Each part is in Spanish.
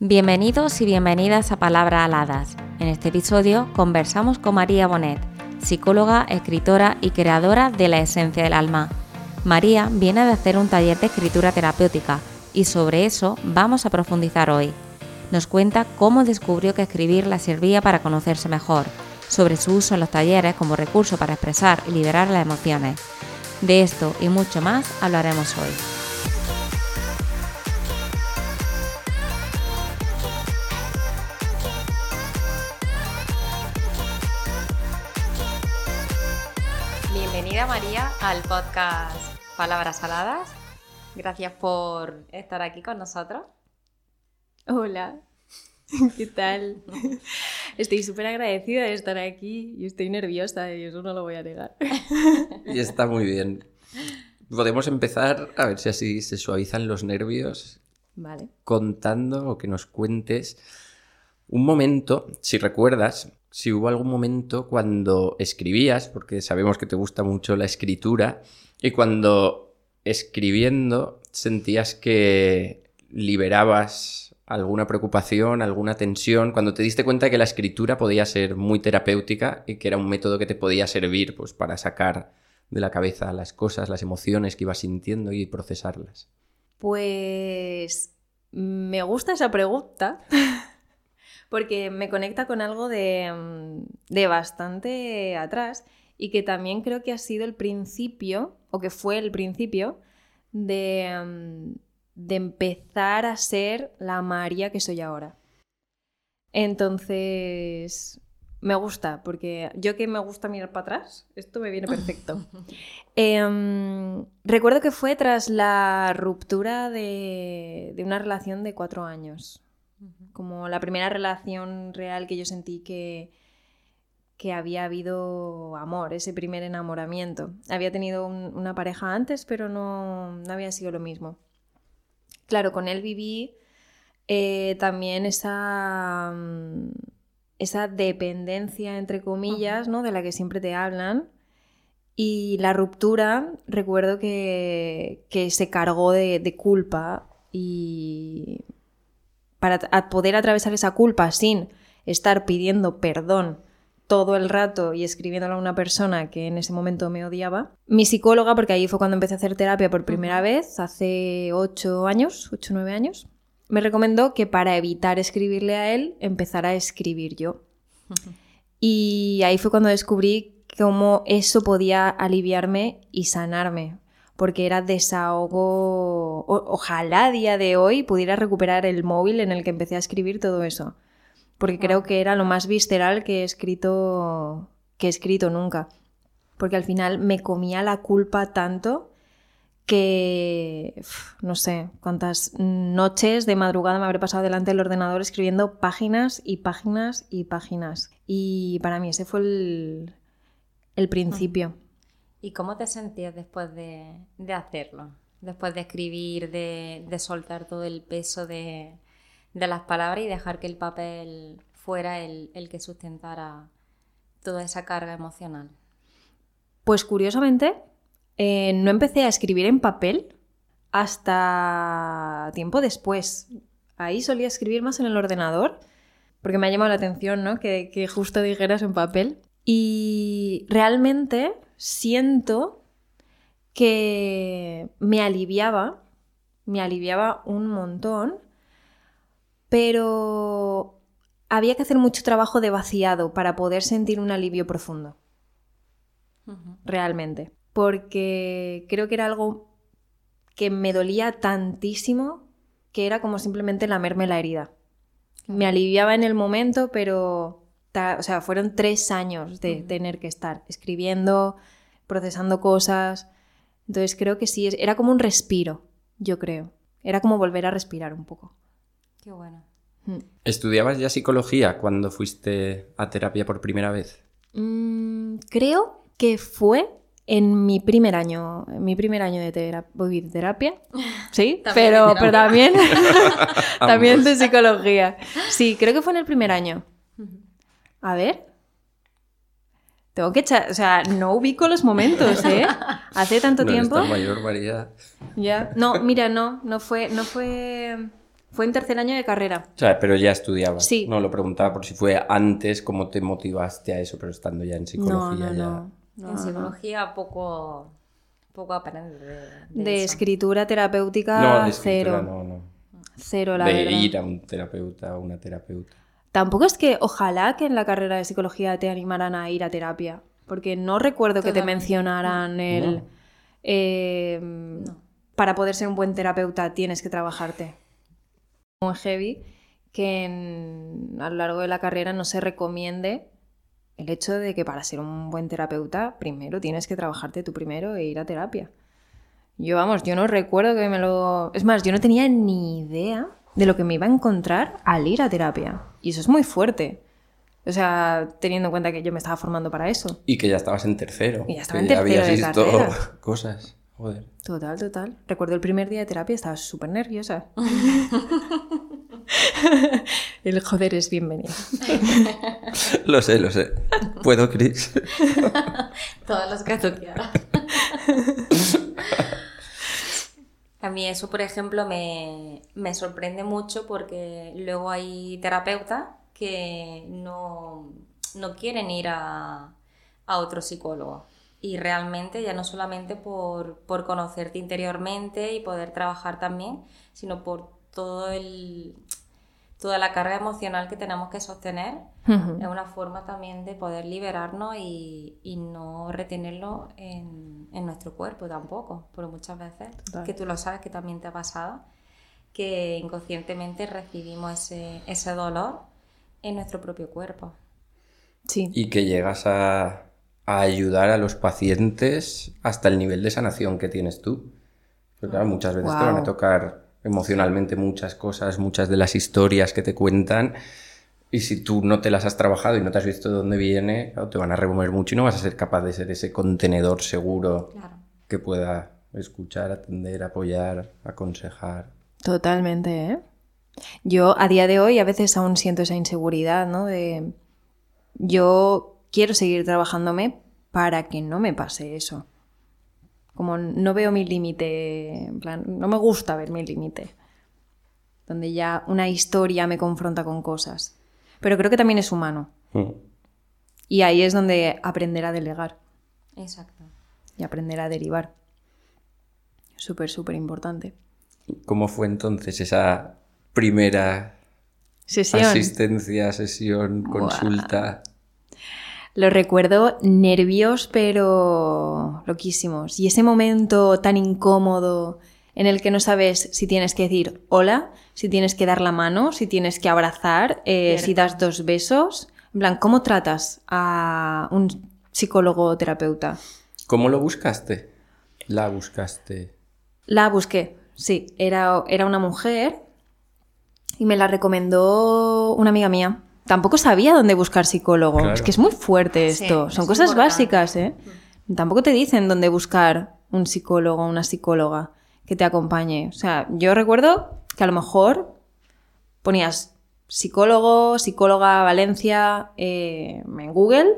Bienvenidos y bienvenidas a Palabras Aladas. En este episodio conversamos con María Bonet, psicóloga, escritora y creadora de La Esencia del Alma. María viene de hacer un taller de escritura terapéutica y sobre eso vamos a profundizar hoy. Nos cuenta cómo descubrió que escribir la servía para conocerse mejor, sobre su uso en los talleres como recurso para expresar y liberar las emociones. De esto y mucho más hablaremos hoy. Al podcast Palabras Saladas. Gracias por estar aquí con nosotros. Hola, ¿qué tal? Estoy súper agradecida de estar aquí y estoy nerviosa y eso no lo voy a negar. Y está muy bien. Podemos empezar, a ver si así se suavizan los nervios, Vale. contando o que nos cuentes un momento, si recuerdas, si hubo algún momento cuando escribías, porque sabemos que te gusta mucho la escritura, y cuando escribiendo sentías que liberabas alguna preocupación, alguna tensión, cuando te diste cuenta que la escritura podía ser muy terapéutica y que era un método que te podía servir pues, para sacar de la cabeza las cosas, las emociones que ibas sintiendo y procesarlas. Pues me gusta esa pregunta porque me conecta con algo de, mm, de bastante atrás y que también creo que ha sido el principio, o que fue el principio, de, mm, de empezar a ser la María que soy ahora. Entonces, me gusta, porque yo que me gusta mirar para atrás, esto me viene perfecto. Em, recuerdo que fue tras la ruptura de, de una relación de cuatro años, como la primera relación real que yo sentí que, que había habido amor, ese primer enamoramiento. Había tenido un- una pareja antes, pero no, no había sido lo mismo. Claro, con él viví eh, también esa, mm, esa dependencia, entre comillas, ¿no? de la que siempre te hablan. Y la ruptura, recuerdo que, que se cargó de, de culpa y para poder atravesar esa culpa sin estar pidiendo perdón todo el rato y escribiéndole a una persona que en ese momento me odiaba. Mi psicóloga, porque ahí fue cuando empecé a hacer terapia por primera vez, hace ocho años, ocho o nueve años, me recomendó que para evitar escribirle a él, empezara a escribir yo. Y ahí fue cuando descubrí cómo eso podía aliviarme y sanarme, porque era desahogo. o- ojalá a día de hoy pudiera recuperar el móvil en el que empecé a escribir todo eso, porque creo que era lo más visceral que he escrito que he escrito nunca, porque al final me comía la culpa tanto que no sé cuántas noches de madrugada me habré pasado delante del ordenador escribiendo páginas y páginas y páginas. Y para mí ese fue el, el principio. ¿Y cómo te sentías después de, de hacerlo? Después de escribir, de, de soltar todo el peso de, de las palabras y dejar que el papel fuera el, el que sustentara toda esa carga emocional. Pues curiosamente, eh, no empecé a escribir en papel hasta tiempo después. Ahí solía escribir más en el ordenador, porque me ha llamado la atención, ¿no? Que, que justo dijeras en papel. Y realmente siento que me aliviaba, me aliviaba un montón, pero había que hacer mucho trabajo de vaciado para poder sentir un alivio profundo realmente. Porque creo que era algo que me dolía tantísimo que era como simplemente lamerme la herida. Me aliviaba en el momento, pero o sea, fueron tres años de tener que estar escribiendo, procesando cosas. Entonces creo que sí, era como un respiro, yo creo. Era como volver a respirar un poco. Qué bueno. Mm. ¿Estudiabas ya psicología cuando fuiste a terapia por primera vez? Mm, creo que fue en mi primer año, en mi primer año de, tera- uy, de terapia. Sí, También pero, pero terapia. también, también de psicología. Sí, creo que fue en el primer año. A ver. Tengo que echar, o sea, no ubico los momentos, ¿eh? Hace tanto No tiempo. mayor, María. Ya. No, mira, no, no fue, no fue. Fue en tercer año de carrera. O sea, pero ya estudiabas. Sí. No, lo preguntaba por si fue antes, cómo te motivaste a eso, pero estando ya en psicología no, ya. no. no, en psicología poco, poco aprende de, de De eso. escritura terapéutica, No, de escritura, cero. no, no. Cero, la de verdad. ir a un terapeuta o una terapeuta. Tampoco es que ojalá que en la carrera de psicología te animaran a ir a terapia, porque no recuerdo que te mencionaran el... No. eh, Para poder ser un buen terapeuta tienes que trabajarte. Muy heavy que en- a lo largo de la carrera no se recomiende el hecho de que para ser un buen terapeuta primero tienes que trabajarte tú primero e ir a terapia. Yo, vamos, yo no recuerdo que me lo... Es más, yo no tenía ni idea de lo que me iba a encontrar al ir a terapia. Y eso es muy fuerte. O sea, teniendo en cuenta que yo me estaba formando para eso. Y que ya estabas en tercero. Y ya estaba que en tercero habías de visto carrera. cosas. Joder. Total, total. Recuerdo el primer día de terapia, estaba súper nerviosa. el joder es bienvenido. Lo sé, lo sé. ¿Puedo, Chris? Todos los que tú quieras. A mí eso, por ejemplo, me, me sorprende mucho porque luego hay terapeutas que no, no quieren ir a, a otro psicólogo. Y realmente ya no solamente por, por conocerte interiormente y poder trabajar también, sino por todo el, toda la carga emocional que tenemos que sostener es una forma también de poder liberarnos y, y no retenerlo en, en nuestro cuerpo tampoco, porque muchas veces, Total. que tú lo sabes que también te ha pasado, que inconscientemente recibimos ese, ese dolor en nuestro propio cuerpo. Sí. Y que llegas a, a ayudar a los pacientes hasta el nivel de sanación que tienes tú. Porque claro, muchas veces te van a tocar emocionalmente muchas cosas, muchas de las historias que te cuentan. Y si tú no te las has trabajado y no te has visto de dónde viene, claro, te van a remover mucho y no vas a ser capaz de ser ese contenedor seguro Claro. que pueda escuchar, atender, apoyar, aconsejar. Totalmente, ¿eh? Yo a día de hoy a veces aún siento esa inseguridad, ¿no? De yo quiero seguir trabajándome para que no me pase eso. Como no veo mi límite, en plan, no me gusta ver mi límite. Donde ya una historia me confronta con cosas. Pero creo que también es humano. Mm. Y ahí es donde aprender a delegar Exacto. y aprender a derivar. Súper, súper importante. ¿Cómo fue entonces esa primera Sesión. asistencia, sesión, consulta? Lo recuerdo nervios, pero loquísimos. Y ese momento tan incómodo en el que no sabes si tienes que decir hola, si tienes que dar la mano, si tienes que abrazar, eh, si das dos besos. En plan, ¿cómo tratas a un psicólogo o terapeuta? ¿Cómo lo buscaste? La buscaste. La busqué, sí. Era, era una mujer y me la recomendó una amiga mía. Tampoco sabía dónde buscar psicólogo. Claro. Es que es muy fuerte Sí, esto. es Son cosas importante. básicas, ¿eh? Tampoco te dicen dónde buscar un psicólogo o una psicóloga que te acompañe. O sea, yo recuerdo que a lo mejor ponías psicólogo, psicóloga Valencia eh, en Google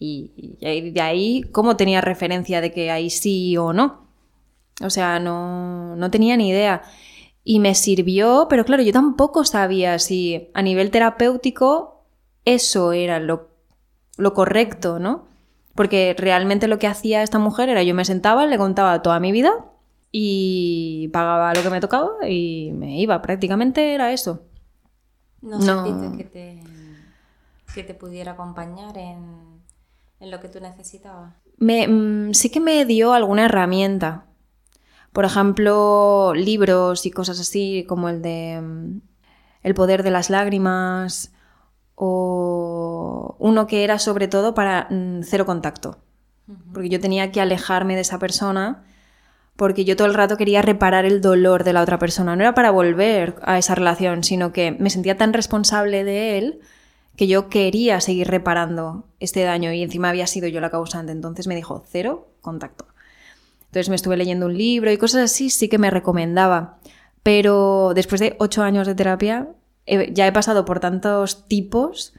y, de ahí cómo tenía referencia de que ahí sí o no. O sea, no, no tenía ni idea. Y me sirvió, pero claro, yo tampoco sabía si a nivel terapéutico eso era lo, lo correcto, ¿no? Porque realmente lo que hacía esta mujer era yo me sentaba, le contaba toda mi vida y pagaba lo que me tocaba y me iba. Prácticamente era eso. ¿No, No. sentiste que te, que te pudiera acompañar en, en lo que tú necesitabas? Me, mm, sí que me dio alguna herramienta. Por ejemplo, libros y cosas así como el de mm, El poder de las lágrimas o uno que era sobre todo para mm, cero contacto. Porque yo tenía que alejarme de esa persona porque yo todo el rato quería reparar el dolor de la otra persona. No era para volver a esa relación, sino que me sentía tan responsable de él que yo quería seguir reparando este daño y encima había sido yo la causante. Entonces me dijo, cero contacto. Entonces me estuve leyendo un libro y cosas así, sí que me recomendaba. Pero después de ocho años de terapia, ya he pasado por tantos tipos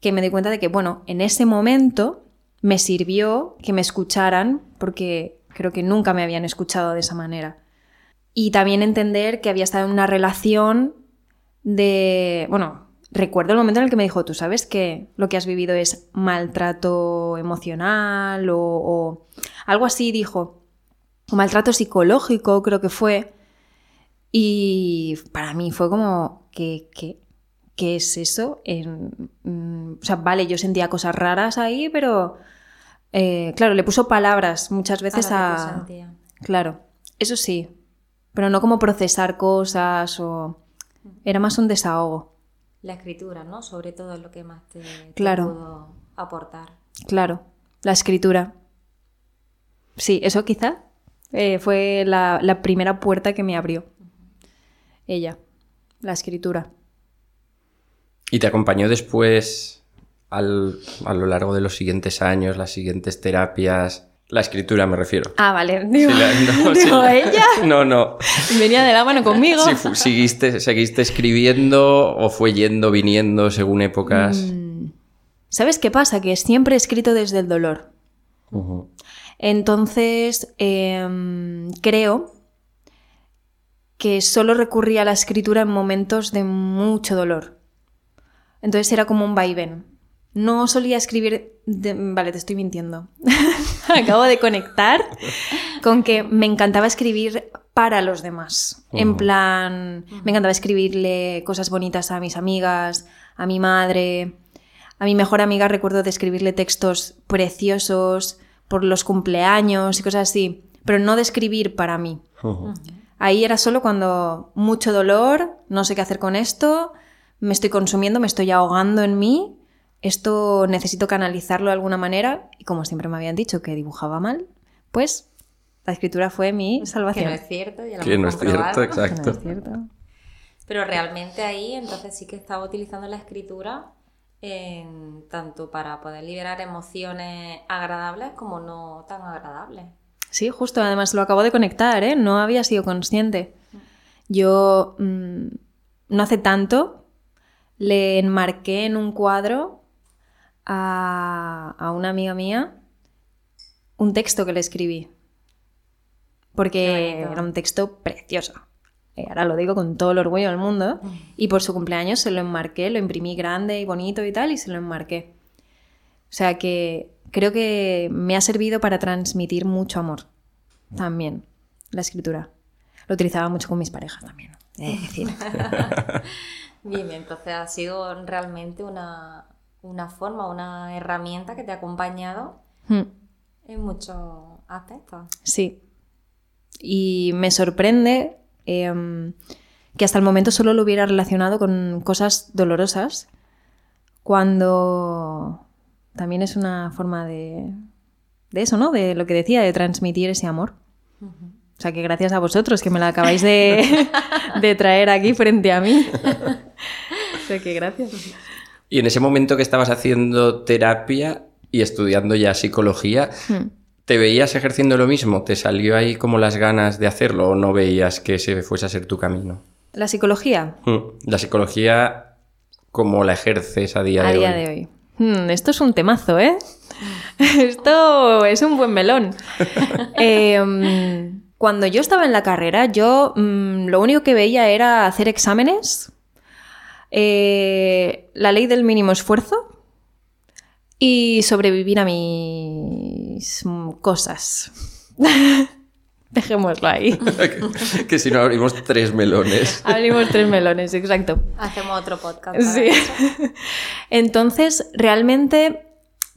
que me di cuenta de que, bueno, en ese momento me sirvió que me escucharan porque creo que nunca me habían escuchado de esa manera. y también entender que había estado en una relación de, bueno, recuerdo el momento en el que me dijo, tú sabes que lo que has vivido es maltrato emocional o algo así, dijo, o maltrato psicológico, creo que fue. Y para mí fue como, ¿qué, qué, qué es eso? En- mm, o sea, vale, yo sentía cosas raras ahí, pero eh, claro, le puso palabras muchas veces A. Claro, eso sí, pero no como procesar cosas o... Era más un desahogo, La escritura, ¿no? Sobre todo es lo que más te, te Claro. pudo aportar. claro, la escritura. Sí, eso quizá eh, fue la, la primera puerta que me abrió. Ella, la escritura. ¿Y te acompañó después al- a lo largo de los siguientes años, las siguientes terapias? La escritura me refiero. Ah, vale. Digo, la- no, digo, la- ella No, no. venía de la mano conmigo. Si seguiste, seguiste escribiendo o fue yendo, viniendo según épocas. Mm. ¿Sabes qué pasa? Que siempre he escrito desde el dolor. Entonces, em, creo que solo recurría a la escritura en momentos de mucho dolor. Entonces era como un vaivén. No solía escribir... de- Vale, te estoy mintiendo. Acabo de conectar con que me encantaba escribir para los demás. En plan, me encantaba escribirle cosas bonitas a mis amigas, a mi madre. A mi mejor amiga recuerdo de escribirle textos preciosos por los cumpleaños y cosas así, pero no de escribir para mí. Ahí era solo cuando mucho dolor, no sé qué hacer con esto, me estoy consumiendo, me estoy ahogando en mí, esto necesito canalizarlo de alguna manera y como siempre me habían dicho que dibujaba mal, pues la escritura fue mi Que salvación. no es cierto. Ya lo Que no es cierto, exacto. Que no es cierto. Pero realmente ahí entonces sí que estaba utilizando la escritura en- tanto para poder liberar emociones agradables como no tan agradables. Sí, justo, además lo acabo de conectar, ¿eh? No había sido consciente. Yo mm, no hace tanto le enmarqué en un cuadro a, a una amiga mía un texto que le escribí. Porque era un texto precioso. Eh, Ahora lo digo con todo el orgullo del mundo. Y por su cumpleaños se lo enmarqué, lo imprimí grande y bonito y tal, y se lo enmarqué. O sea que creo que me ha servido para transmitir mucho amor también, la escritura. Lo utilizaba mucho con mis parejas también. de decir. Bien, entonces ha sido realmente una, una forma, una herramienta que te ha acompañado Hmm, en muchos aspectos. sí. Y me sorprende em, que hasta el momento solo lo hubiera relacionado con cosas dolorosas, cuando también es una forma de, de eso, ¿no? De lo que decía, de transmitir ese amor. O sea que gracias a vosotros que me la acabáis de, de traer aquí frente a mí. O sea que gracias. Y en ese momento que estabas haciendo terapia y estudiando ya psicología, Hmm. ¿Te veías ejerciendo lo mismo? ¿Te salió ahí como las ganas de hacerlo o no veías que ese fuese a ser tu camino? La psicología, Mm. La psicología, ¿cómo la ejerces a día a de día hoy? de hoy. Hmm, esto es un temazo, ¿eh? esto es un buen melón. Em, cuando yo estaba en la carrera, yo mm, lo único que veía era hacer exámenes, eh, la ley del mínimo esfuerzo y sobrevivir a mis mm, cosas. Dejémoslo ahí. que, que si no abrimos tres melones. Abrimos tres melones, exacto. Hacemos otro podcast. para Sí. eso. Entonces, realmente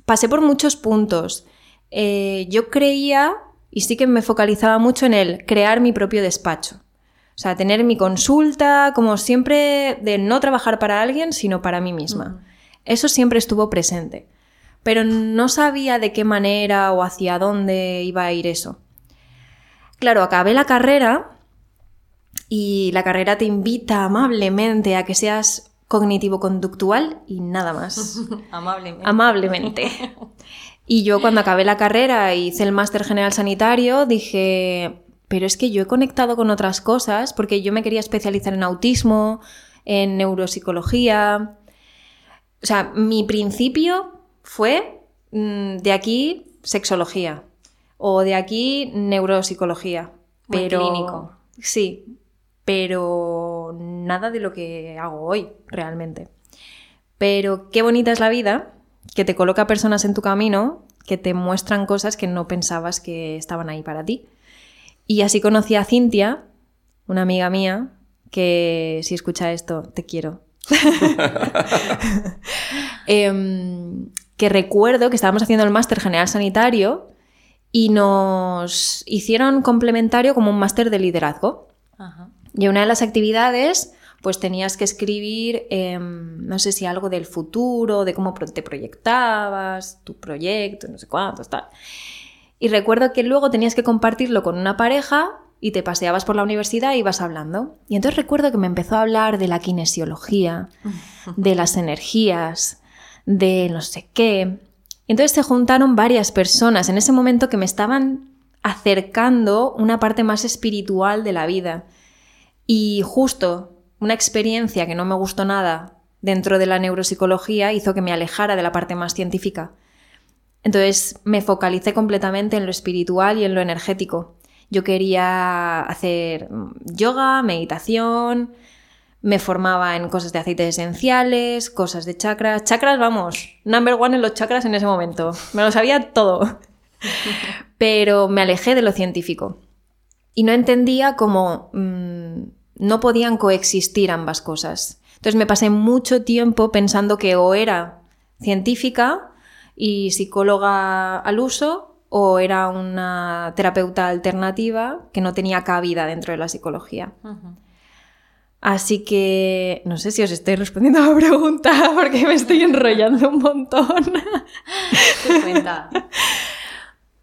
pasé por muchos puntos. Eh, yo creía, y sí que me focalizaba mucho en el crear mi propio despacho. O sea, tener mi consulta, como siempre, de no trabajar para alguien, sino para mí misma. Eso siempre estuvo presente. Pero no sabía de qué manera o hacia dónde iba a ir eso. Claro, acabé la carrera y la carrera te invita amablemente a que seas cognitivo-conductual y nada más. Amablemente. amablemente. Y yo cuando acabé la carrera y hice el máster general sanitario, dije, pero es que yo he conectado con otras cosas porque yo me quería especializar en autismo, en neuropsicología. O sea, mi principio fue mm, de aquí sexología o de aquí neuropsicología. Muy pero clínico. Sí, pero nada de lo que hago hoy, realmente. Pero qué bonita es la vida, que te coloca personas en tu camino que te muestran cosas que no pensabas que estaban ahí para ti. Y así conocí a Cintia, una amiga mía, que si escucha esto, te quiero. Em, que recuerdo que estábamos haciendo el máster general sanitario y nos hicieron complementario como un máster de liderazgo. Y una de las actividades, pues tenías que escribir, em, no sé si algo del futuro, de cómo te proyectabas, tu proyecto, no sé cuánto, tal. Y recuerdo que luego tenías que compartirlo con una pareja y te paseabas por la universidad y ibas hablando. Y entonces recuerdo que me empezó a hablar de la kinesiología, de las energías, de no sé qué. Entonces se juntaron varias personas en ese momento que me estaban acercando una parte más espiritual de la vida. Y justo una experiencia que no me gustó nada dentro de la neuropsicología hizo que me alejara de la parte más científica. Entonces me focalicé completamente en lo espiritual y en lo energético. Yo quería hacer yoga, meditación, me formaba en cosas de aceites esenciales, cosas de chakras. Chakras, vamos, number one en los chakras en ese momento. Me lo sabía todo. Pero me alejé de lo científico. Y no entendía cómo mm, no podían coexistir ambas cosas. Entonces me pasé mucho tiempo pensando que o era científica y psicóloga al uso o era una terapeuta alternativa que no tenía cabida dentro de la psicología. Así que no sé si os estoy respondiendo a la pregunta porque me estoy enrollando un montón. cuenta?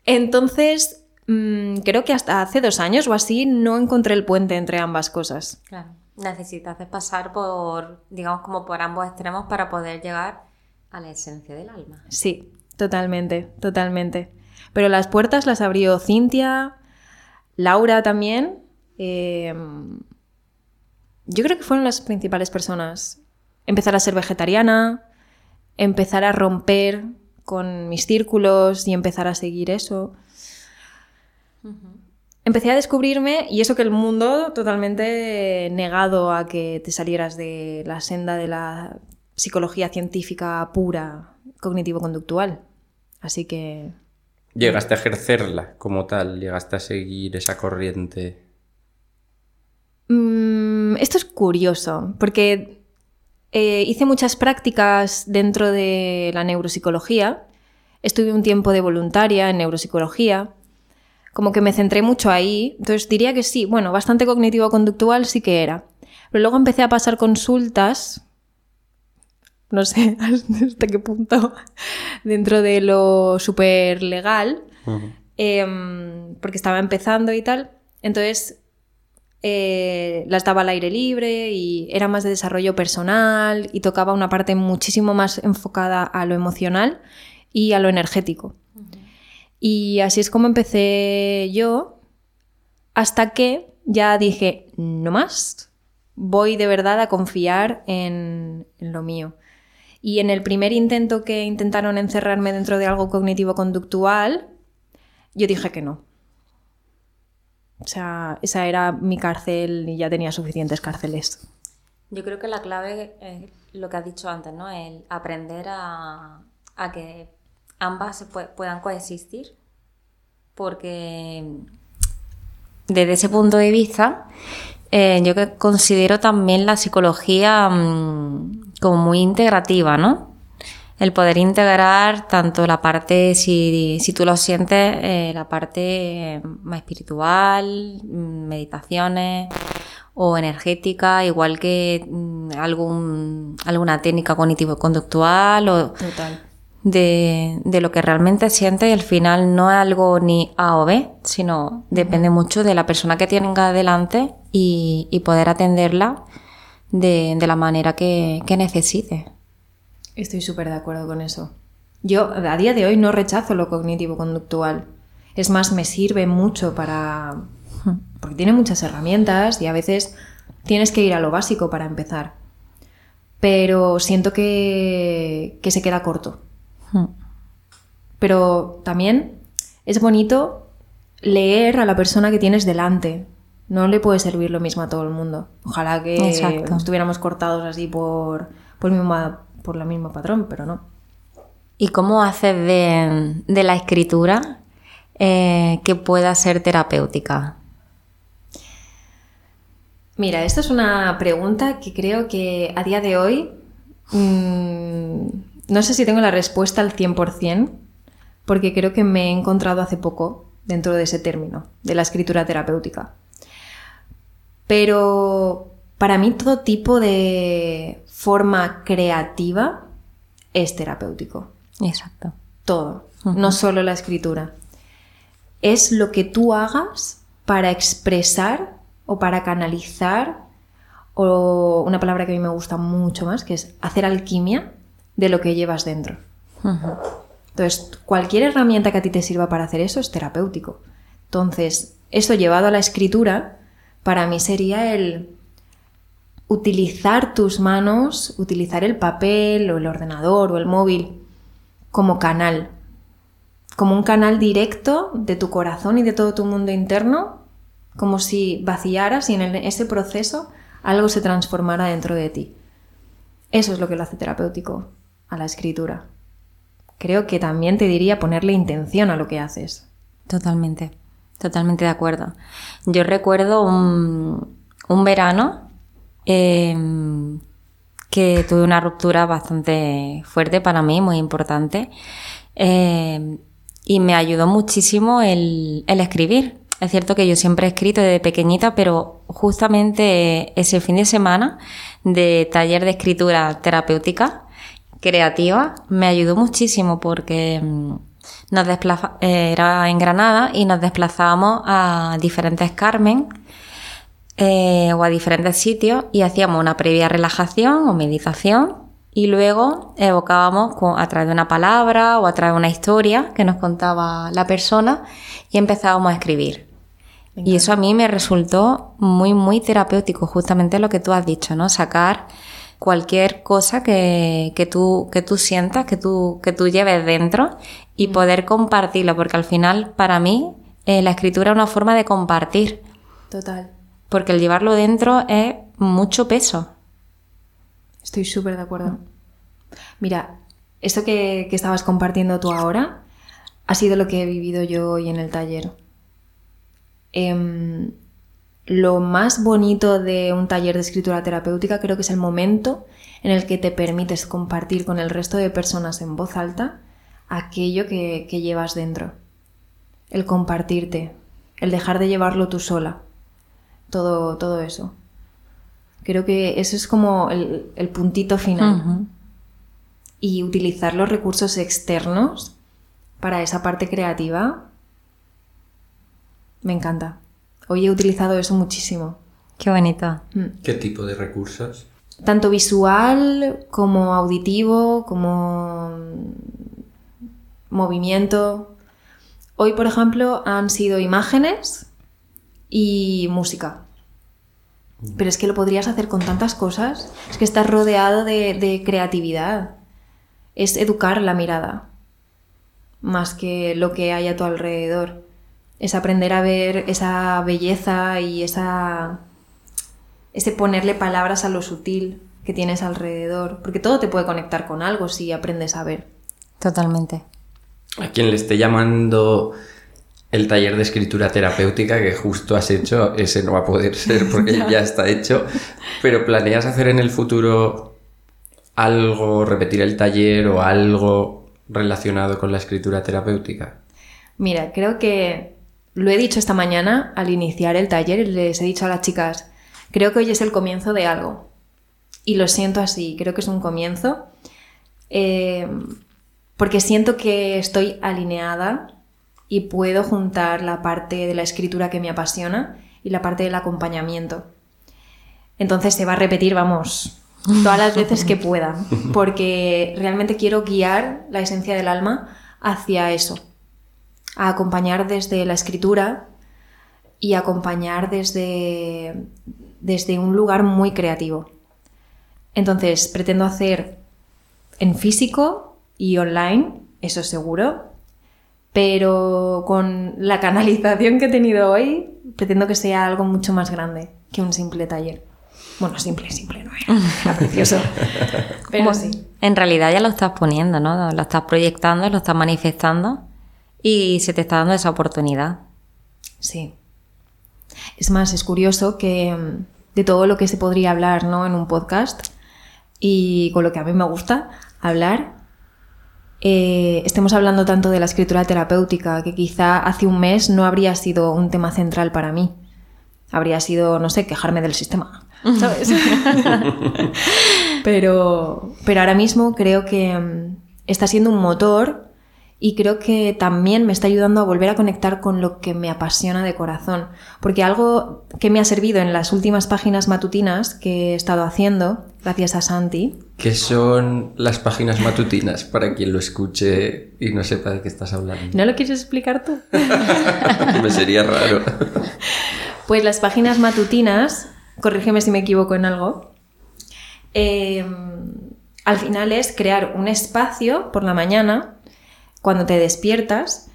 Entonces, mm, creo que hasta hace dos años o así no encontré el puente entre ambas cosas. Claro. Necesitas pasar por, digamos, como por ambos extremos para poder llegar a la esencia del alma. Sí, totalmente, totalmente. Pero las puertas las abrió Cintia, Laura también. Em, yo creo que fueron las principales personas. Empezar a ser vegetariana, empezar a romper con mis círculos y empezar a seguir eso. Empecé a descubrirme y eso que el mundo totalmente negado a que te salieras de la senda de la psicología científica pura, cognitivo-conductual. Así que ¿Llegaste a ejercerla como tal? ¿Llegaste a seguir esa corriente? Mm, esto es curioso, porque eh, hice muchas prácticas dentro de la neuropsicología. Estuve un tiempo de voluntaria en neuropsicología. Como que me centré mucho ahí. Entonces diría que sí, bueno, bastante cognitivo-conductual sí que era. Pero luego empecé a pasar consultas no sé hasta qué punto, dentro de lo súper legal, em, porque estaba empezando y tal. Entonces eh, las daba al aire libre y era más de desarrollo personal y tocaba una parte muchísimo más enfocada a lo emocional y a lo energético. Y así es como empecé yo, hasta que ya dije, no más, voy de verdad a confiar en lo mío. Y en el primer intento que intentaron encerrarme dentro de algo cognitivo-conductual, yo dije que no. O sea, esa era mi cárcel y ya tenía suficientes cárceles. Yo creo que la clave es lo que has dicho antes, ¿no? El aprender a, que ambas puedan coexistir. Porque desde ese punto de vista, eh, yo considero también la psicología mm, como muy integrativa, ¿no? El poder integrar tanto la parte, si, si tú lo sientes, eh, la parte más espiritual, mm, meditaciones o energética, igual que mm, algún, alguna técnica cognitivo-conductual o De, de, lo que realmente sientes y al final no es algo ni A o B, sino depende mucho de la persona que tenga delante y, y poder atenderla de, la manera que, necesite. Estoy súper de acuerdo con eso. Yo a día de hoy no rechazo lo cognitivo-conductual. Es más, me sirve mucho para... porque tiene muchas herramientas y a veces tienes que ir a lo básico para empezar. Pero siento que, que se queda corto. Pero también es bonito leer a la persona que tienes delante no le puede servir lo mismo a todo el mundo. Ojalá que Exacto. estuviéramos cortados así por, por, el mismo, por la misma patrón, pero no. ¿Y cómo haces de, de la escritura eh, que pueda ser terapéutica? Mira, esta es una pregunta que creo que a día de hoy mm, no sé si tengo la respuesta al 100%, porque creo que me he encontrado hace poco dentro de ese término, de la escritura terapéutica. Pero para mí todo tipo de forma creativa es terapéutico. Exacto. Todo, no solo la escritura. Es lo que tú hagas para expresar o para canalizar, o una palabra que a mí me gusta mucho más, que es hacer alquimia de lo que llevas dentro. Entonces, cualquier herramienta que a ti te sirva para hacer eso es terapéutico. Entonces, esto llevado a la escritura, para mí sería el utilizar tus manos, utilizar el papel o el ordenador o el móvil como canal, como un canal directo de tu corazón y de todo tu mundo interno, como si vaciaras y en ese proceso algo se transformara dentro de ti. Eso es lo que lo hace terapéutico a la escritura. Creo que también te diría ponerle intención a lo que haces. Totalmente, totalmente de acuerdo. Yo recuerdo un, un verano eh, que tuve una ruptura bastante fuerte para mí, muy importante, eh, y me ayudó muchísimo el, el escribir. Es cierto que yo siempre he escrito desde pequeñita, pero justamente ese fin de semana de taller de escritura terapéutica creativa me ayudó muchísimo porque nos desplaza era en Granada y nos desplazábamos a diferentes Carmen eh, o a diferentes sitios y hacíamos una previa relajación o meditación y luego evocábamos con, a través de una palabra o a través de una historia que nos contaba la persona y empezábamos a escribir. Y eso a mí me resultó muy, muy terapéutico, justamente lo que tú has dicho, ¿no? Sacar cualquier cosa que, que, tú, que tú sientas, que tú, que tú lleves dentro y poder compartirlo, porque al final, para mí, eh, la escritura es una forma de compartir. Total. Porque el llevarlo dentro es mucho peso. Estoy súper de acuerdo. Mira, esto que, que estabas compartiendo tú ahora ha sido lo que he vivido yo hoy en el taller. Eh, lo más bonito de un taller de escritura terapéutica creo que es el momento en el que te permites compartir con el resto de personas en voz alta aquello que, que llevas dentro. El compartirte, el dejar de llevarlo tú sola. Todo, todo eso. Creo que eso es como el, el puntito final. Uh -huh. Y utilizar los recursos externos para esa parte creativa me encanta. Hoy he utilizado eso muchísimo. Qué bonito. Mm. ¿Qué tipo de recursos? Tanto visual como auditivo, como movimiento. Hoy, por ejemplo, han sido imágenes y música. Pero es que lo podrías hacer con tantas cosas. Es que estás rodeado de, de creatividad. Es educar la mirada. Más que lo que hay a tu alrededor es aprender a ver esa belleza y esa ese ponerle palabras a lo sutil que tienes alrededor, porque todo te puede conectar con algo si aprendes a ver. Totalmente. A quien le esté llamando el taller de escritura terapéutica que justo has hecho, ese no va a poder ser porque ya. ya está hecho, pero ¿planeas hacer en el futuro algo, repetir el taller o algo relacionado con la escritura terapéutica? Mira, creo que lo he dicho esta mañana al iniciar el taller y les he dicho a las chicas, creo que hoy es el comienzo de algo. Y lo siento así, creo que es un comienzo. Eh, porque siento que estoy alineada y puedo juntar la parte de la escritura que me apasiona y la parte del acompañamiento. Entonces se va a repetir, vamos, todas las veces que pueda, porque realmente quiero guiar la esencia del alma hacia eso, a acompañar desde la escritura y acompañar desde, desde un lugar muy creativo. Entonces, pretendo hacer en físico y online, eso seguro, Pero con la canalización que he tenido hoy, pretendo que sea algo mucho más grande que un simple taller. Bueno, simple, simple no era, era precioso. Pero Bueno, sí. En realidad ya lo estás poniendo, ¿no? Lo estás proyectando, lo estás manifestando y se te está dando esa oportunidad. Sí. Es más, es curioso que mm, de todo lo que se podría hablar ¿no? en un podcast y con lo que a mí me gusta hablar, eh, estemos hablando tanto de la escritura terapéutica que quizá hace un mes no habría sido un tema central para mí. Habría sido, no sé, quejarme del sistema, ¿sabes? pero, pero ahora mismo creo que mm, está siendo un motor y creo que también me está ayudando a volver a conectar con lo que me apasiona de corazón. Porque algo que me ha servido en las últimas páginas matutinas que he estado haciendo, gracias a Santi, ¿Qué son las páginas matutinas para quien lo escuche y no sepa de qué estás hablando? ¿no lo quieres explicar tú? Me sería raro. Pues las páginas matutinas, corrígeme si me equivoco en algo, eh, al final es crear un espacio por la mañana, cuando te despiertas,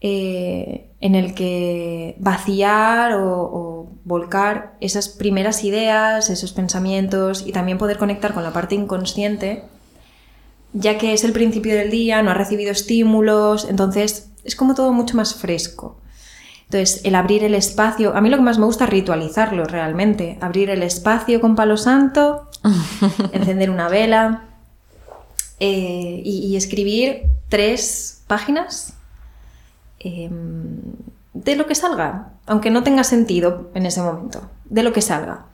eh, en el que vaciar o, o volcar esas primeras ideas, esos pensamientos y también poder conectar con la parte inconsciente, ya que es el principio del día, no has recibido estímulos, entonces es como todo mucho más fresco. Entonces, el abrir el espacio, a mí lo que más me gusta es ritualizarlo realmente, abrir el espacio con palo santo, encender una vela eh, y, y escribir tres páginas eh, de lo que salga, aunque no tenga sentido en ese momento, de lo que salga.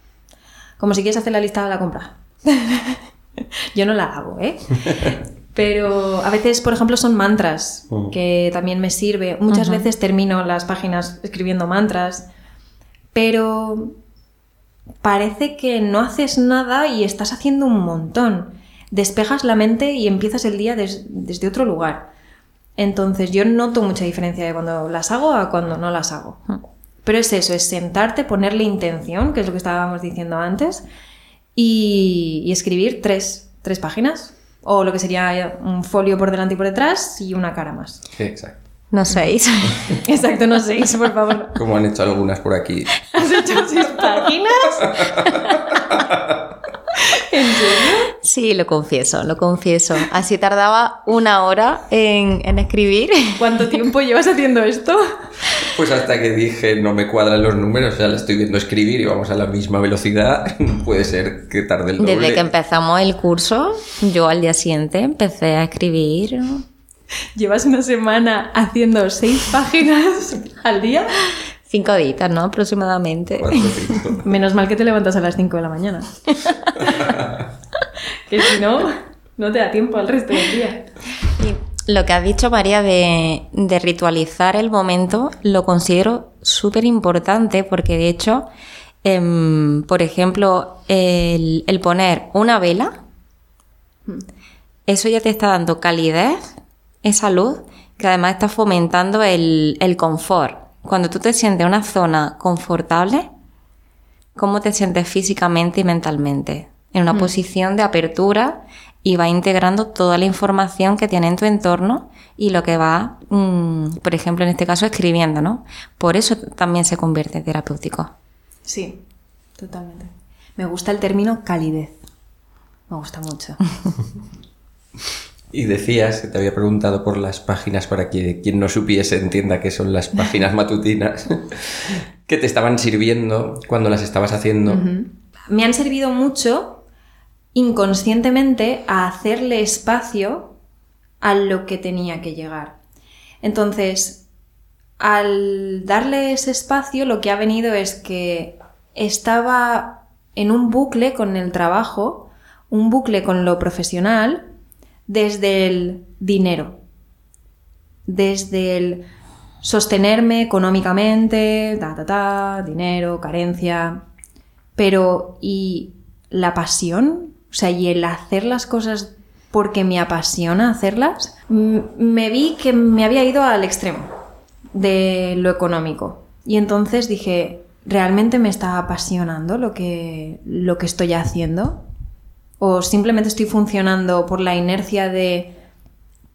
Como si quieres hacer la lista de la compra. Yo no la hago, ¿eh? Pero a veces, por ejemplo, son mantras, Mm. que también me sirve. Muchas veces termino las páginas escribiendo mantras, pero parece que no haces nada y estás haciendo un montón. Despejas la mente y empiezas el día des- desde otro lugar. Entonces yo noto mucha diferencia de cuando las hago a cuando no las hago. Pero es eso, es sentarte, ponerle intención, que es lo que estábamos diciendo antes, y, y escribir tres, tres páginas. O lo que sería un folio por delante y por detrás y una cara más. Exacto. No seis. Exacto, no sé, por favor. Como han hecho algunas por aquí. ¿Has hecho seis páginas? ¿En serio? Sí, lo confieso, lo confieso. Así tardaba una hora en, en escribir. ¿Cuánto tiempo llevas haciendo esto? Pues hasta que dije, no me cuadran los números, o sea, la estoy viendo escribir y vamos a la misma velocidad, no puede ser que tarde el doble. Desde que empezamos el curso, yo al día siguiente empecé a escribir. Llevas una semana haciendo seis páginas al día. Cinco días, ¿no? Aproximadamente. Cuatro, cinco. Menos mal que te levantas a las 5 de la mañana. que si no, no te da tiempo al resto del día. Y lo que has dicho, María, de, de ritualizar el momento, lo considero súper importante porque, de hecho, em, por ejemplo, el, el poner una vela, eso ya te está dando calidez, esa luz, que además está fomentando el, el confort. Cuando tú te sientes en una zona confortable, ¿cómo te sientes físicamente y mentalmente? En una posición de apertura y va integrando toda la información que tiene en tu entorno y lo que va, mm, por ejemplo, en este caso, escribiendo, ¿no? Por eso también se convierte en terapéutico. Sí, totalmente. Me gusta el término calidez. Me gusta mucho. Y decías que te había preguntado por las páginas para que quien no supiese entienda qué son las páginas matutinas que te estaban sirviendo cuando las estabas haciendo. Me han servido mucho inconscientemente a hacerle espacio a lo que tenía que llegar. Entonces, al darle ese espacio, lo que ha venido es que estaba en un bucle con el trabajo, un bucle con lo profesional, desde el dinero, desde el sostenerme económicamente, ta, ta, ta, dinero, carencia, pero ¿y la pasión? O sea, y el hacer las cosas porque me apasiona hacerlas, me vi que me había ido al extremo de lo económico. Y entonces dije, ¿realmente me está apasionando lo que, lo que estoy haciendo? ¿O simplemente estoy funcionando por la inercia de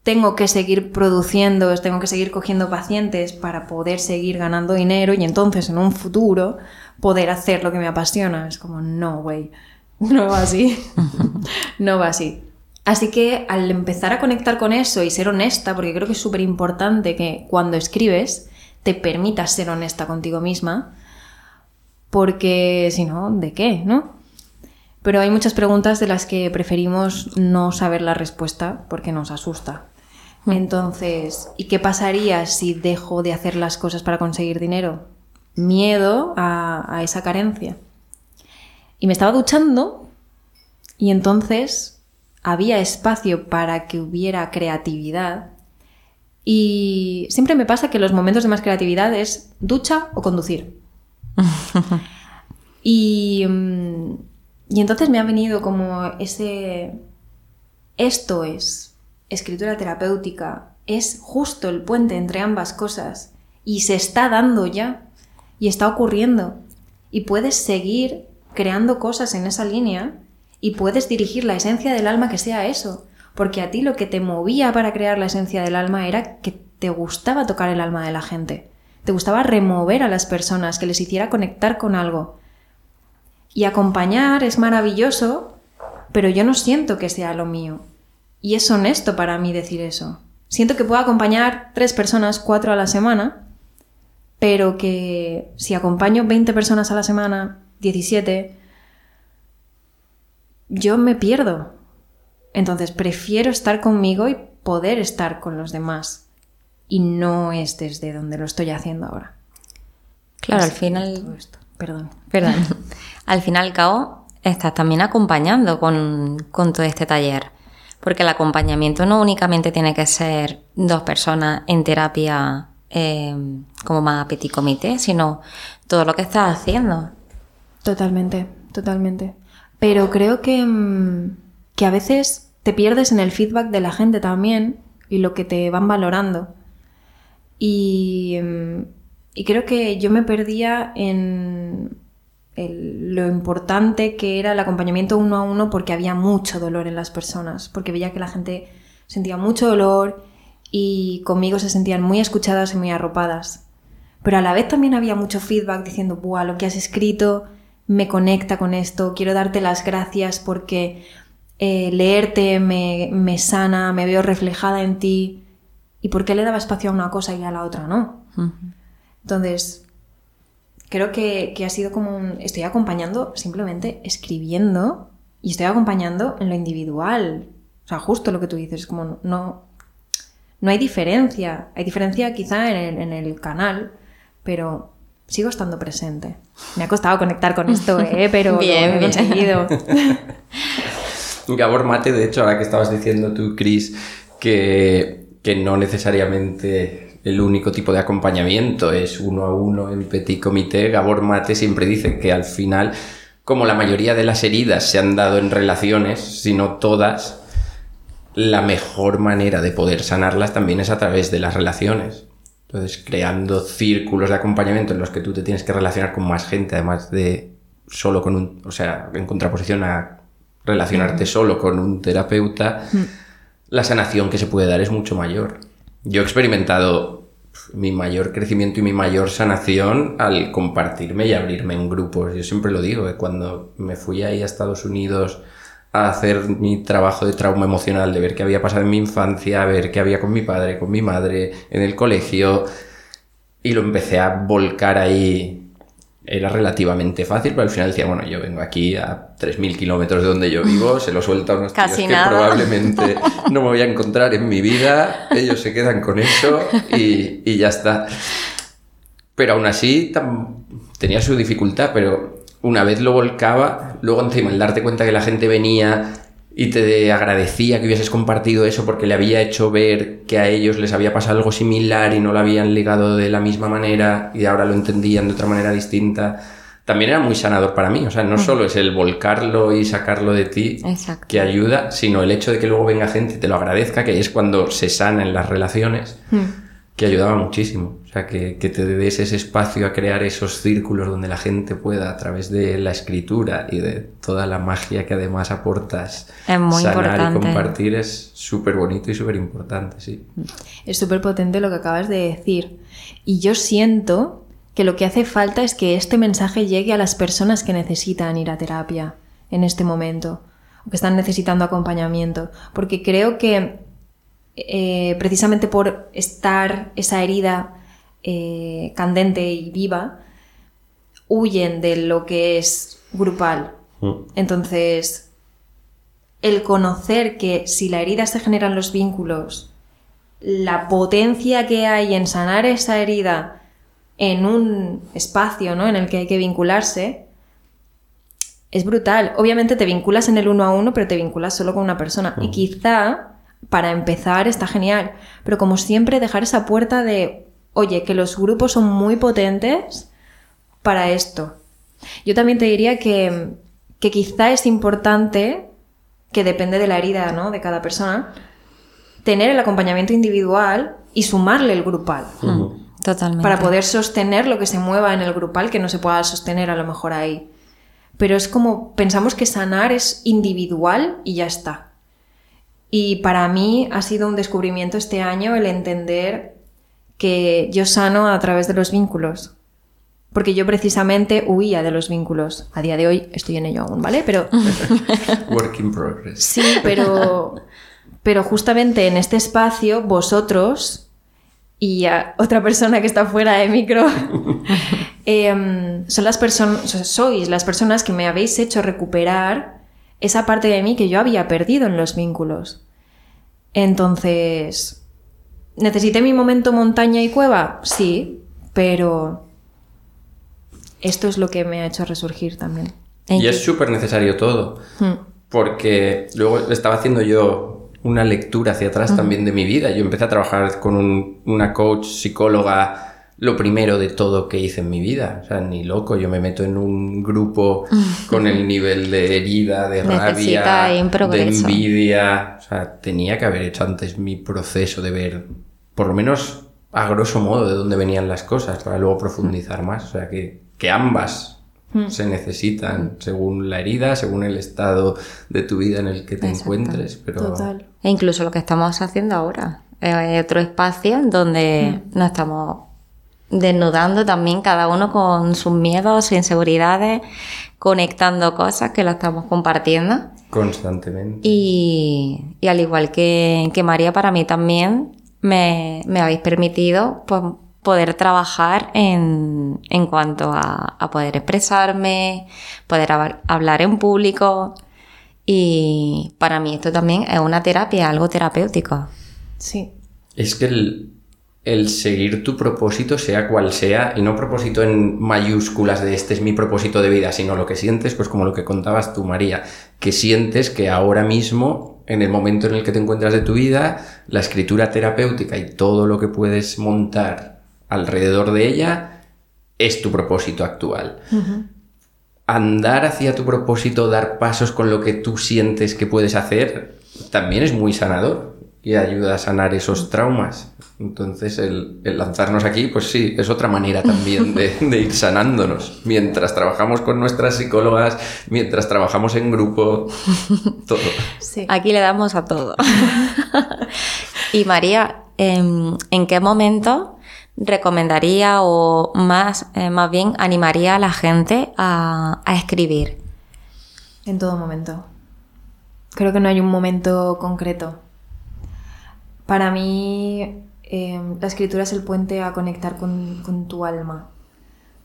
tengo que seguir produciendo, tengo que seguir cogiendo pacientes para poder seguir ganando dinero y entonces en un futuro poder hacer lo que me apasiona. Es como, no, güey, no va así. no va así. Así que al empezar a conectar con eso y ser honesta, porque creo que es súper importante que cuando escribes te permitas ser honesta contigo misma, porque si no, ¿de qué? ¿No? Pero hay muchas preguntas de las que preferimos no saber la respuesta porque nos asusta. Hmm. Entonces, ¿y qué pasaría si dejo de hacer las cosas para conseguir dinero? Miedo a, a esa carencia. Y me estaba duchando y entonces había espacio para que hubiera creatividad. Y siempre me pasa que los momentos de más creatividad es ducha o conducir. y, mm, y entonces me ha venido como ese... Esto es escritura terapéutica, es justo el puente entre ambas cosas y se está dando ya y está ocurriendo y puedes seguir creando cosas en esa línea y puedes dirigir la esencia del alma que sea eso. Porque a ti lo que te movía para crear la esencia del alma era que te gustaba tocar el alma de la gente. Te gustaba remover a las personas, que les hiciera conectar con algo. Y acompañar es maravilloso, pero yo no siento que sea lo mío. Y es honesto para mí decir eso. Siento que puedo acompañar tres personas, cuatro a la semana, pero que si acompaño 20 personas a la semana, 17, yo me pierdo. Entonces prefiero estar conmigo y poder estar con los demás. Y no es desde donde lo estoy haciendo ahora. Claro, al final. Perdón. Perdón. al final, al cabo, estás también acompañando con, todo este taller. Porque el acompañamiento no únicamente tiene que ser dos personas en terapia eh, como más petit comité, sino todo lo que estás haciendo. Totalmente, totalmente. Pero creo mm, que, a veces te pierdes en el feedback de la gente también y lo que te van valorando. Y, mm, creo que yo me perdía en lo importante que era el acompañamiento uno a uno porque había mucho dolor en las personas, porque veía que la gente sentía mucho dolor y conmigo se sentían muy escuchadas y muy arropadas. Pero a la vez también había mucho feedback diciendo, ¡buah, lo que has escrito me conecta con esto, quiero darte las gracias porque eh, leerte me, me, sana, me veo reflejada en ti. ¿Y por qué le daba espacio a una cosa y a la otra no? Entonces, creo que, ha sido como un... Estoy acompañando simplemente escribiendo y estoy acompañando en lo individual. O sea, justo lo que tú dices, como no... No hay diferencia. Hay diferencia quizá en en el canal, pero sigo estando presente. Me ha costado conectar con esto, ¿eh? pero bien, lo he conseguido. Gabor Mate, de hecho, ahora que estabas diciendo tú, Chris, que, que no necesariamente el único tipo de acompañamiento es uno a uno en petit comité, Gabor Mate siempre dice que al final, como la mayoría de las heridas se han dado en relaciones, si no todas, la mejor manera de poder sanarlas también es a través de las relaciones. Entonces, creando círculos de acompañamiento en los que tú te tienes que relacionar con más gente, además de solo con un, o sea, en contraposición a relacionarte solo con un terapeuta, la sanación que se puede dar es mucho mayor. Yo he experimentado mi mayor crecimiento y mi mayor sanación al compartirme y abrirme en grupos. Yo siempre lo digo, que cuando me fui ahí a Estados Unidos a hacer mi trabajo de trauma emocional, de ver qué había pasado en mi infancia, ver qué había con mi padre, con mi madre, en el colegio, y lo empecé a volcar ahí. Era relativamente fácil, pero al final decía, bueno, yo vengo aquí a 3.000 kilómetros de donde yo vivo, se lo suelto a unos Casi que probablemente no me voy a encontrar en mi vida, ellos se quedan con eso y, y ya está. Pero aún así tenía su dificultad, pero una vez lo volcaba, luego encima el darte cuenta que la gente venía y te agradecía que hubieses compartido eso porque le había hecho ver que a ellos les había pasado algo similar y no lo habían ligado de la misma manera y ahora lo entendían de otra manera distinta, también era muy sanador para mí. O sea, no solo es el volcarlo y sacarlo de ti que ayuda, sino el hecho de que luego venga gente y te lo agradezca, que es cuando se sanan las relaciones. Que ayudaba muchísimo. O sea, que, que, te des ese espacio a crear esos círculos donde la gente pueda, a través de la escritura y de toda la magia que además aportas, es muy sanar importante. y compartir, es súper bonito y súper importante, sí. Es súper potente lo que acabas de decir. Y yo siento que lo que hace falta es que este mensaje llegue a las personas que necesitan ir a terapia en este momento, o que están necesitando acompañamiento, porque creo que eh, precisamente por estar esa herida eh, candente y viva, huyen de lo que es grupal. Mm. Entonces, el conocer que si la herida se generan los vínculos, la potencia que hay en sanar esa herida en un espacio ¿no? en el que hay que vincularse, es brutal. Obviamente te vinculas en el uno a uno, pero te vinculas solo con una persona. Y quizá para empezar está genial, pero como siempre dejar esa puerta de, oye, que los grupos son muy potentes para esto. Yo también te diría que, que quizá es importante, que depende de la herida ¿no? de cada persona, tener el acompañamiento individual y sumarle el grupal. Mm, Totalmente. Para poder sostener lo que se mueva en el grupal que no se pueda sostener a lo mejor ahí. Pero es como pensamos que sanar es individual y ya está. Y para mí ha sido un descubrimiento este año el entender que yo sano a través de los vínculos. Porque yo precisamente huía de los vínculos. A día de hoy estoy en ello aún, ¿vale? Pero Work in progress. sí, pero, pero justamente en este espacio vosotros y a otra persona que está fuera de micro em, son las personas, sois las personas que me habéis hecho recuperar esa parte de mí que yo había perdido en los vínculos. Entonces, ¿necesité mi momento montaña y cueva? Sí, pero esto es lo que me ha hecho resurgir también. Y es súper necesario todo. Hmm. Porque luego estaba haciendo yo una lectura hacia atrás también de mi vida. Yo empecé a trabajar con un- una coach psicóloga lo primero de todo que hice en mi vida. O sea, ni loco, yo me meto en un grupo con el nivel de herida, de Necesita rabia, de envidia. O sea, tenía que haber hecho antes mi proceso de ver, por lo menos a grosso modo, de dónde venían las cosas, para luego profundizar más. O sea, que, que ambas se necesitan según la herida, según el estado de tu vida en el que te Exacto. encuentres. Pero Total. E incluso lo que estamos haciendo ahora. Eh, otro espacio en donde nos estamos desnudando también cada uno con sus miedos, sus inseguridades, conectando cosas que lo estamos compartiendo. constantemente. Y, y al igual que, que María, para mí también me, me habéis permitido pues, poder trabajar en, en cuanto a, a poder expresarme, poder hab- hablar en público. Y para mí esto también es una terapia, algo terapéutico. Sí. Es que el, el seguir tu propósito, sea cual sea, y no propósito en mayúsculas de este es mi propósito de vida, sino lo que sientes, pues como lo que contabas tú, María, que sientes que ahora mismo, en el momento en el que te encuentras de tu vida, la escritura terapéutica y todo lo que puedes montar alrededor de ella es tu propósito actual. Andar hacia tu propósito, dar pasos con lo que tú sientes que puedes hacer, también es muy sanador y ayuda a sanar esos traumas. Entonces, el, el lanzarnos aquí, pues sí, es otra manera también de, de ir sanándonos. Mientras trabajamos con nuestras psicólogas, mientras trabajamos en grupo, todo. Sí. Aquí le damos a todo. y María, ¿en, en qué momento recomendaría o más, eh, más bien animaría a la gente a, a escribir? En todo momento. Creo que no hay un momento concreto. Para mí, eh, la escritura es el puente a conectar con, tu alma.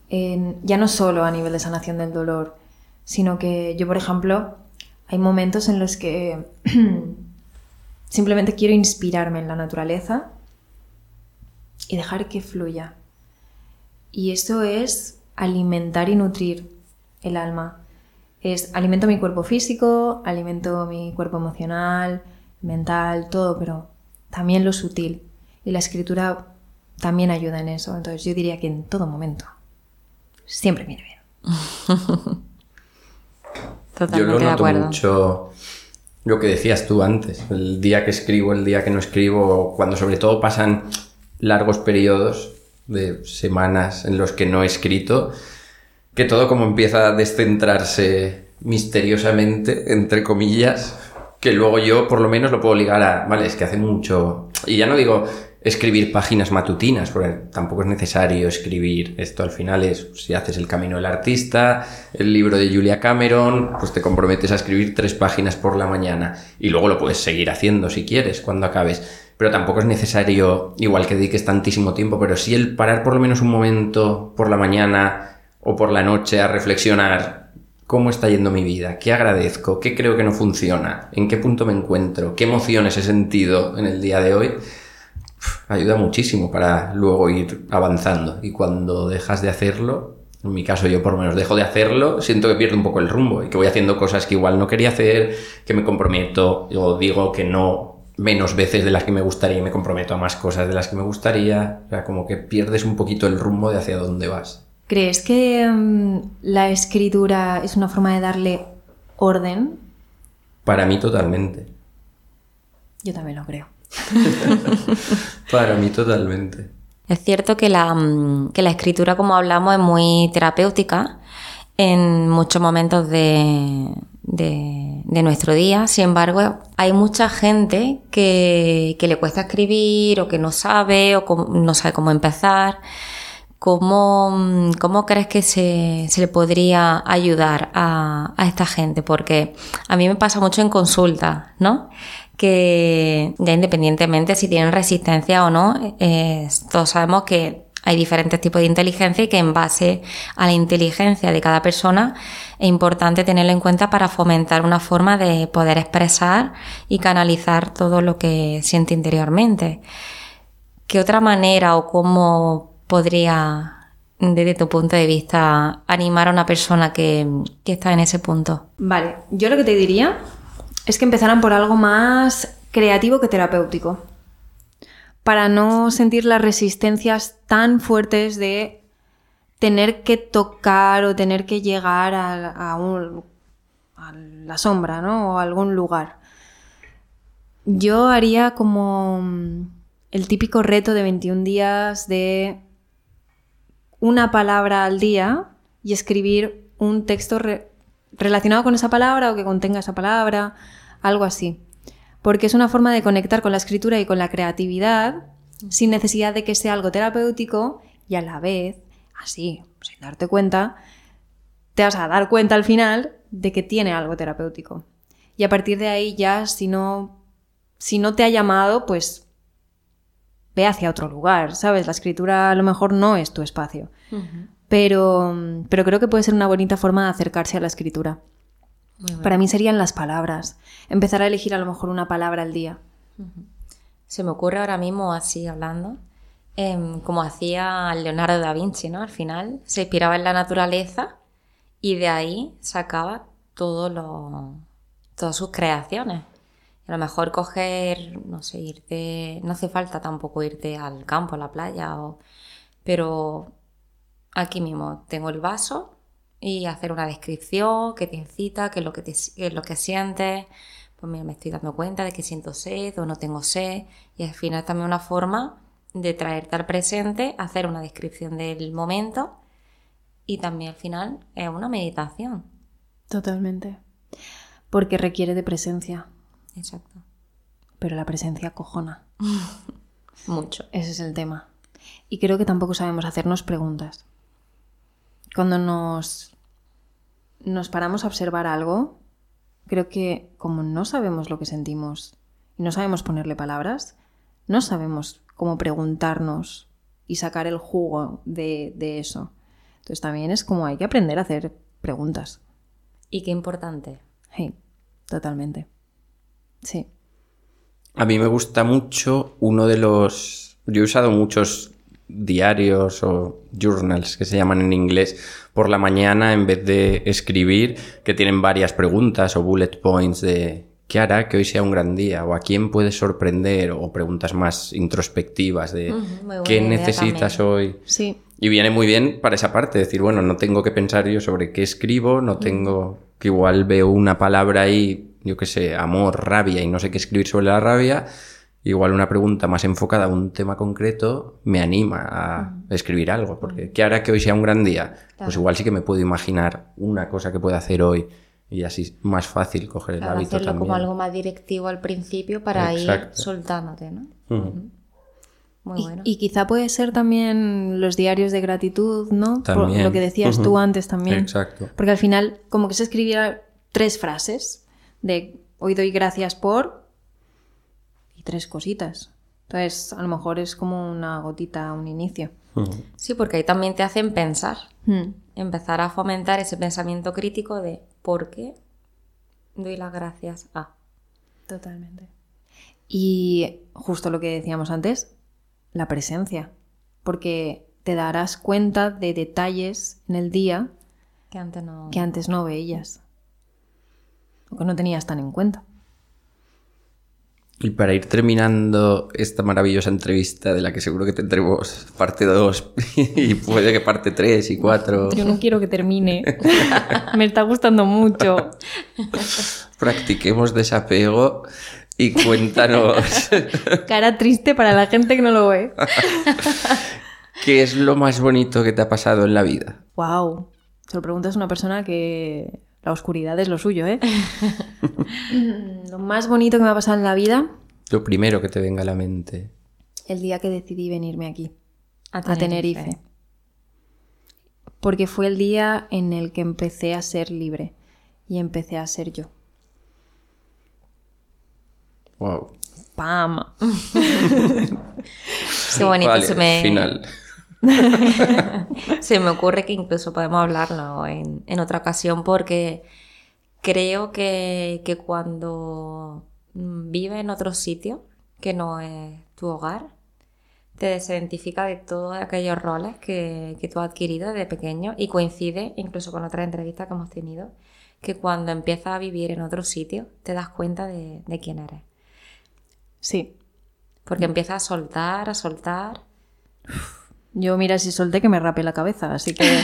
Ya no solo a nivel de sanación del dolor, sino que yo, por ejemplo, hay momentos en los que simplemente quiero inspirarme en la naturaleza y dejar que fluya. Y eso es alimentar y nutrir el alma. Es alimento mi cuerpo físico, alimento mi cuerpo emocional, mental, todo, pero también lo sutil. Y la escritura también ayuda en eso. Entonces yo diría que en todo momento. Siempre viene bien. Yo Totalmente lo de noto acuerdo. mucho lo que decías tú antes, el día que escribo, el día que no escribo, cuando sobre todo pasan largos periodos de semanas en los que no he escrito, que todo como empieza a descentrarse misteriosamente, entre comillas, que luego yo por lo menos lo puedo ligar a, vale, es que hace mucho, y ya no digo escribir páginas matutinas, porque tampoco es necesario escribir esto al final es, si haces el camino del artista, el libro de Julia Cameron, pues te comprometes a escribir tres páginas por la mañana y luego lo puedes seguir haciendo si quieres cuando acabes. Pero tampoco es necesario, igual que dediques tantísimo tiempo, pero sí el parar por lo menos un momento por la mañana o por la noche a reflexionar cómo está yendo mi vida, qué agradezco, qué creo que no funciona, en qué punto me encuentro, qué emociones he sentido en el día de hoy ayuda muchísimo para luego ir avanzando. Y cuando dejas de hacerlo, en mi caso yo por lo menos dejo de hacerlo, siento que pierdo un poco el rumbo y que voy haciendo cosas que igual no quería hacer, que me comprometo o digo que no menos veces de las que me gustaría y me comprometo a más cosas de las que me gustaría. O sea, como que pierdes un poquito el rumbo de hacia dónde vas. ¿Crees que mm, la escritura es una forma de darle orden? Para mí totalmente. Yo también lo creo. Para mí totalmente. Es cierto que la, mm, que la escritura, como hablamos, es muy terapéutica en muchos momentos de, de, nuestro día. Sin embargo, hay mucha gente que, le cuesta escribir o que no sabe o no sabe cómo empezar. ¿Cómo, cómo crees que se, se, le podría ayudar a, a, esta gente? Porque a mí me pasa mucho en consulta, ¿no? que ya independientemente si tienen resistencia o no, todos sabemos que hay diferentes tipos de inteligencia y que en base a la inteligencia de cada persona es importante tenerlo en cuenta para fomentar una forma de poder expresar y canalizar todo lo que siente interiormente. ¿Qué otra manera o cómo podría, desde tu punto de vista, animar a una persona que, que está en ese punto? Vale, yo lo que te diría es que empezaran por algo más creativo que terapéutico. Para no sentir las resistencias tan fuertes de tener que tocar o tener que llegar a, a la sombra, ¿no? O a algún lugar. Yo haría como el típico reto de 21 días de una palabra al día y escribir un texto relacionado con esa palabra o que contenga esa palabra algo así. Porque es una forma de conectar con la escritura y con la creatividad sin necesidad de que sea algo terapéutico y a la vez, así, sin darte cuenta, te vas a dar cuenta al final de que tiene algo terapéutico. Y a partir de ahí ya, si no, si no te ha llamado, pues ve hacia otro lugar, ¿sabes? La escritura a lo mejor no es tu espacio. pero, pero creo que puede ser una bonita forma de acercarse a la escritura. Para mí serían las palabras. Empezar a elegir a lo mejor una palabra al día. Se me ocurre ahora mismo así hablando, em, como hacía Leonardo da Vinci, ¿no? Al final se inspiraba en la naturaleza y de ahí sacaba todo lo, todas sus creaciones. A lo mejor coger, no sé, irte, no hace falta tampoco irte al campo, a la playa, o, pero aquí mismo tengo el vaso, y hacer una descripción que te incita, qué es lo que, te, es lo que sientes. Pues mira, me estoy dando cuenta de que siento sed o no tengo sed. Y al final también una forma de traerte al presente, hacer una descripción del momento y también al final es una meditación. Totalmente. Porque requiere de presencia. Exacto. Pero la presencia cojona. Mucho. Ese es el tema. Y creo que tampoco sabemos hacernos preguntas cuando nos, nos paramos a observar algo, creo que como no sabemos lo que sentimos y no sabemos ponerle palabras, no sabemos cómo preguntarnos y sacar el jugo de, eso. Entonces también es como hay que aprender a hacer preguntas. Y qué importante. Sí, totalmente. Sí. A mí me gusta mucho uno de los... Yo he usado muchos diarios o journals que se llaman en inglés por la mañana en vez de escribir que tienen varias preguntas o bullet points de ¿qué hará que hoy sea un gran día? o ¿a quién puedes sorprender? o preguntas más introspectivas de ¿qué necesitas hoy? Sí. Y viene muy bien para esa parte, decir, bueno, no tengo que pensar yo sobre qué escribo, no tengo que igual veo una palabra ahí, yo qué sé, amor, rabia y no sé qué escribir sobre la rabia, igual una pregunta más enfocada a un tema concreto me anima a escribir algo. Porque ¿qué hará que hoy sea un gran día? Pues igual sí que me puedo imaginar una cosa que pueda hacer hoy y así es más fácil coger el Claro, hábito hacerlo también. como algo más directivo al principio para ir Exacto. soltándote, ¿no? Ujú. Muy Y- bueno. Y, quizá puede ser también los diarios de gratitud, ¿no? Por lo que decías tú antes también. Exacto. Porque al final, como que se escribía tres frases de hoy doy gracias por y tres cositas. Entonces, a lo mejor es como una gotita, un inicio. Sí, porque ahí también te hacen pensar. Hmm. Empezar a fomentar ese pensamiento crítico de ¿por qué doy las gracias a? Totalmente. Y justo lo que decíamos antes, la presencia. Porque te darás cuenta de detalles en el día Que antes no... que antes no veías. Que no tenías tan en cuenta. Y para ir terminando esta maravillosa entrevista de la que seguro que tendremos parte 2 y puede que parte 3 y 4, Yo no quiero que termine. Me está gustando mucho. practiquemos desapego y cuéntanos Cara triste para la gente que no lo ve. qué es lo más bonito que te ha pasado en la vida. Wow. Se lo preguntas a una persona que la oscuridad es lo suyo, ¿eh? lo más bonito que me ha pasado en la vida, Lo primero que te venga a la mente. el día que decidí venirme aquí, A a Tenerife. Porque fue el día en el que empecé a ser libre y empecé a ser yo. Wow. ¡Pam! Qué bonito. Vale, se, me, final. se me ocurre que incluso podemos hablarlo en, en otra ocasión porque creo que, que cuando mm, vives en otro sitio que no es tu hogar, te desidentifica de todos aquellos roles que, que tú has adquirido desde pequeño y coincide incluso con otras entrevistas que hemos tenido, que cuando empiezas a vivir en otro sitio te das cuenta de, de quién eres. Sí. Porque empiezas a soltar, a soltar. Yo, mira, si solté que me rapé la cabeza, así que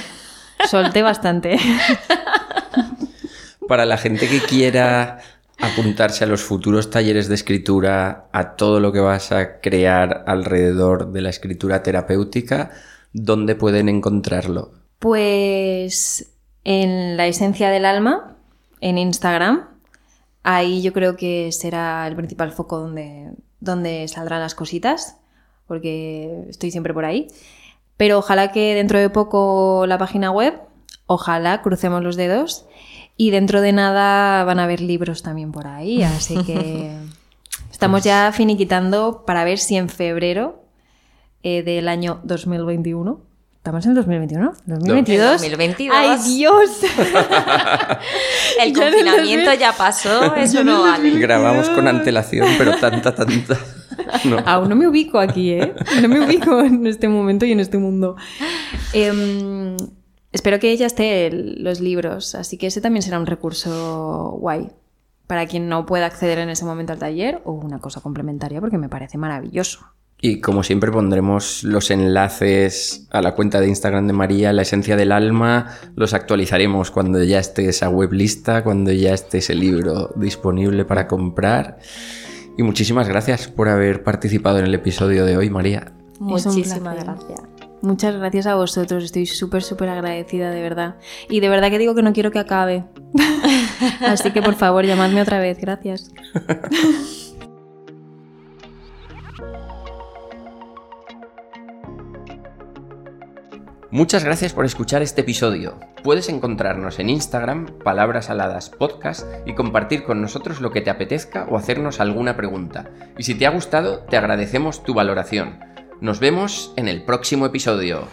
solté bastante. Para la gente que quiera apuntarse a los futuros talleres de escritura, a todo lo que vas a crear alrededor de la escritura terapéutica, ¿dónde pueden encontrarlo? Pues en la esencia del alma, en Instagram, ahí yo creo que será el principal foco donde, donde saldrán las cositas, porque estoy siempre por ahí. Pero ojalá que dentro de poco la página web, ojalá crucemos los dedos. Y dentro de nada van a haber libros también por ahí, así que estamos ya finiquitando para ver si en febrero eh, del año 2021. ¿Estamos en 2021? ¿2022? 2022. ¡Ay, Dios! El confinamiento 2000. ya pasó, eso no vale. Grabamos con antelación, pero tanta, tanta. No. Aún no me ubico aquí, ¿eh? No me ubico en este momento y en este mundo. Em, espero que ya esté el- los libros, así que ese también será un recurso guay para quien no pueda acceder en ese momento al taller o una cosa complementaria porque me parece maravilloso. Y como siempre pondremos los enlaces a la cuenta de Instagram de María, la esencia del alma, los actualizaremos cuando ya esté esa web lista, cuando ya esté ese libro disponible para comprar. Y muchísimas gracias por haber participado en el episodio de hoy, María. Muchísimas gracias. Muchas gracias a vosotros, estoy súper, súper agradecida, de verdad. Y de verdad que digo que no quiero que acabe. Así que por favor, llamadme otra vez, gracias. Muchas gracias por escuchar este episodio. Puedes encontrarnos en Instagram, Palabras Aladas Podcast, y compartir con nosotros lo que te apetezca o hacernos alguna pregunta. Y si te ha gustado, te agradecemos tu valoración. Nos vemos en el próximo episodio.